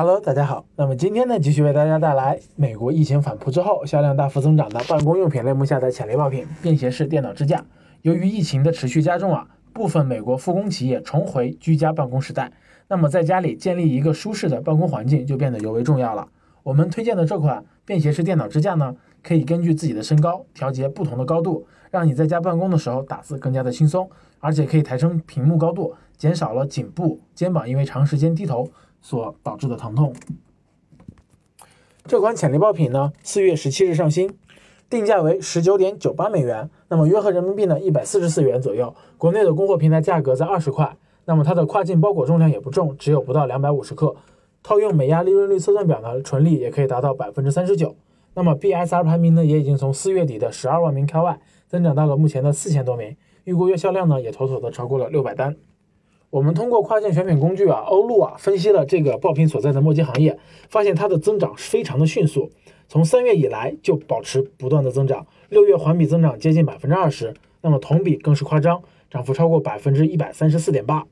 Hello，大家好。那么今天呢，继续为大家带来美国疫情反扑之后销量大幅增长的办公用品类目下的潜力爆品——便携式电脑支架。由于疫情的持续加重啊，部分美国复工企业重回居家办公时代，那么在家里建立一个舒适的办公环境就变得尤为重要了。我们推荐的这款便携式电脑支架呢，可以根据自己的身高调节不同的高度，让你在家办公的时候打字更加的轻松，而且可以抬升屏幕高度，减少了颈部、肩膀因为长时间低头。所导致的疼痛。这款潜力爆品呢，四月十七日上新，定价为十九点九八美元，那么约合人民币呢一百四十四元左右。国内的供货平台价格在二十块，那么它的跨境包裹重量也不重，只有不到两百五十克。套用美亚利润率测算表呢，纯利也可以达到百分之三十九。那么 BSR 排名呢，也已经从四月底的十二万名开外，增长到了目前的四千多名，预估月销量呢，也妥妥的超过了六百单。我们通过跨境选品工具啊，欧路啊，分析了这个爆品所在的墨迹行业，发现它的增长非常的迅速，从三月以来就保持不断的增长，六月环比增长接近百分之二十，那么同比更是夸张，涨幅超过百分之一百三十四点八，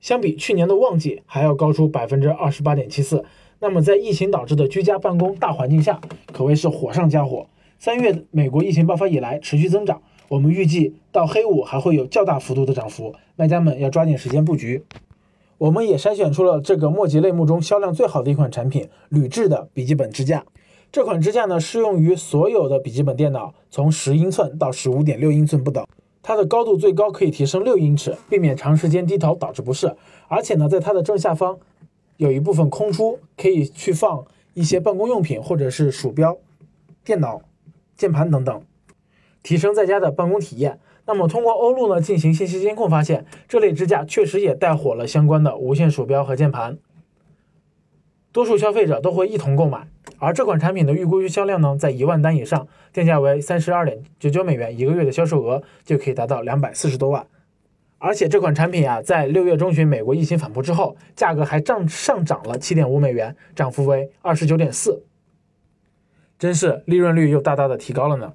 相比去年的旺季还要高出百分之二十八点七四。那么在疫情导致的居家办公大环境下，可谓是火上加火。三月美国疫情爆发以来持续增长。我们预计到黑五还会有较大幅度的涨幅，卖家们要抓紧时间布局。我们也筛选出了这个墨迹类目中销量最好的一款产品——铝制的笔记本支架。这款支架呢，适用于所有的笔记本电脑，从十英寸到十五点六英寸不等。它的高度最高可以提升六英尺，避免长时间低头导致不适。而且呢，在它的正下方有一部分空出，可以去放一些办公用品，或者是鼠标、电脑、键盘等等。提升在家的办公体验。那么，通过欧路呢进行信息监控，发现这类支架确实也带火了相关的无线鼠标和键盘，多数消费者都会一同购买。而这款产品的预估月销量呢，在一万单以上，定价为三十二点九九美元，一个月的销售额就可以达到两百四十多万。而且这款产品啊，在六月中旬美国疫情反扑之后，价格还涨上涨了七点五美元，涨幅为二十九点四，真是利润率又大大的提高了呢。